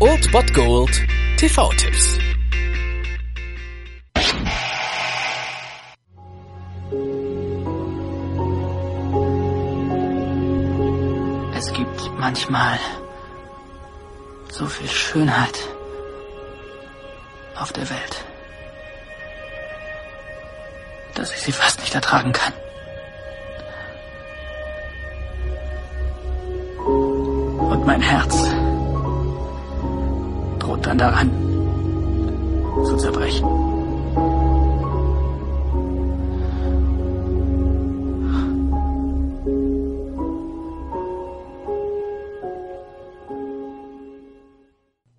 Old Bot Gold TV-Tipps. Es gibt manchmal so viel Schönheit auf der Welt, dass ich sie fast nicht ertragen kann. Und mein Herz droht dann daran zu zerbrechen.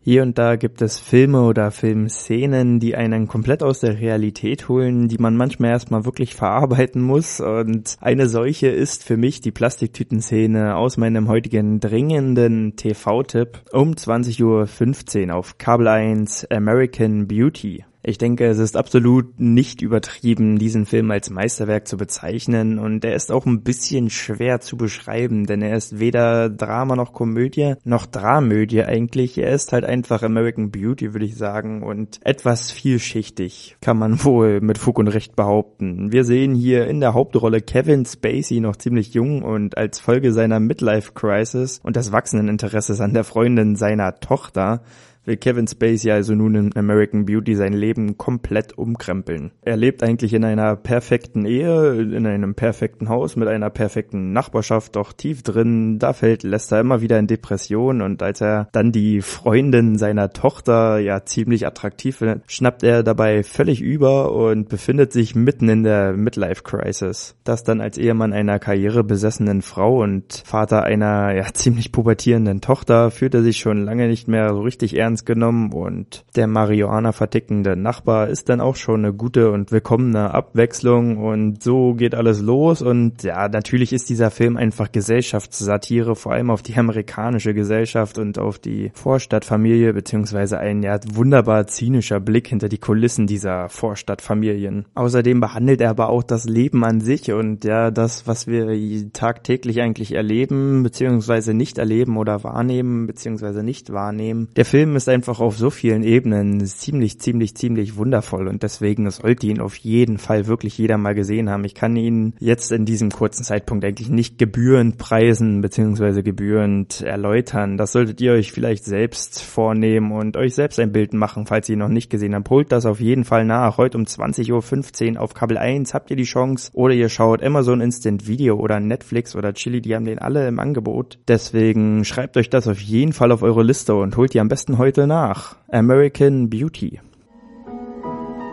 Hier und da gibt es Filme oder Filmszenen, die einen komplett aus der Realität holen, die man manchmal erstmal wirklich verarbeiten muss. Und eine solche ist für mich die Plastiktütenszene aus meinem heutigen dringenden TV-Tipp um 20.15 Uhr auf Kabel 1 American Beauty. Ich denke, es ist absolut nicht übertrieben, diesen Film als Meisterwerk zu bezeichnen und er ist auch ein bisschen schwer zu beschreiben, denn er ist weder Drama noch Komödie, noch Dramödie eigentlich. Er ist halt einfach American Beauty, würde ich sagen, und etwas vielschichtig, kann man wohl mit Fug und Recht behaupten. Wir sehen hier in der Hauptrolle Kevin Spacey noch ziemlich jung und als Folge seiner Midlife Crisis und des wachsenden Interesses an der Freundin seiner Tochter will Kevin Spacey also nun in American Beauty sein Leben komplett umkrempeln. Er lebt eigentlich in einer perfekten Ehe, in einem perfekten Haus mit einer perfekten Nachbarschaft, doch tief drin, da fällt Lester immer wieder in Depression und als er dann die Freundin seiner Tochter ja ziemlich attraktiv findet, schnappt er dabei völlig über und befindet sich mitten in der Midlife Crisis. Das dann als Ehemann einer karrierebesessenen Frau und Vater einer ja ziemlich pubertierenden Tochter fühlt er sich schon lange nicht mehr so richtig ernst ernst genommen und der Marihuana vertickende Nachbar ist dann auch schon eine gute und willkommene Abwechslung und so geht alles los und ja, natürlich ist dieser Film einfach Gesellschaftssatire, vor allem auf die amerikanische Gesellschaft und auf die Vorstadtfamilie beziehungsweise ein ja wunderbar zynischer Blick hinter die Kulissen dieser Vorstadtfamilien. Außerdem behandelt er aber auch das Leben an sich und ja, das, was wir tagtäglich eigentlich erleben beziehungsweise nicht erleben oder wahrnehmen beziehungsweise nicht wahrnehmen. Der Film ist ist einfach auf so vielen Ebenen ziemlich, ziemlich, ziemlich wundervoll und deswegen sollte ihn auf jeden Fall wirklich jeder mal gesehen haben. Ich kann ihn jetzt in diesem kurzen Zeitpunkt eigentlich nicht gebührend preisen bzw. gebührend erläutern. Das solltet ihr euch vielleicht selbst vornehmen und euch selbst ein Bild machen, falls ihr ihn noch nicht gesehen habt. Holt das auf jeden Fall nach. Heute um 20.15 Uhr auf Kabel 1 habt ihr die Chance oder ihr schaut Amazon Instant Video oder Netflix oder Chili, die haben den alle im Angebot. Deswegen schreibt euch das auf jeden Fall auf eure Liste und holt ihr am besten heute heute nach. American Beauty.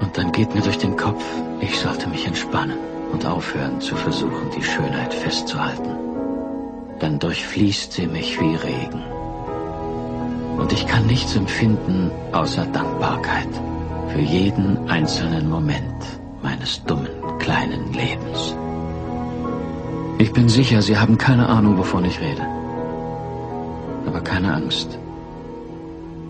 Und dann geht mir durch den Kopf, ich sollte mich entspannen und aufhören zu versuchen, die Schönheit festzuhalten. Dann durchfließt sie mich wie Regen. Und ich kann nichts empfinden außer Dankbarkeit für jeden einzelnen Moment meines dummen kleinen Lebens. Ich bin sicher, Sie haben keine Ahnung, wovon ich rede. Aber keine Angst.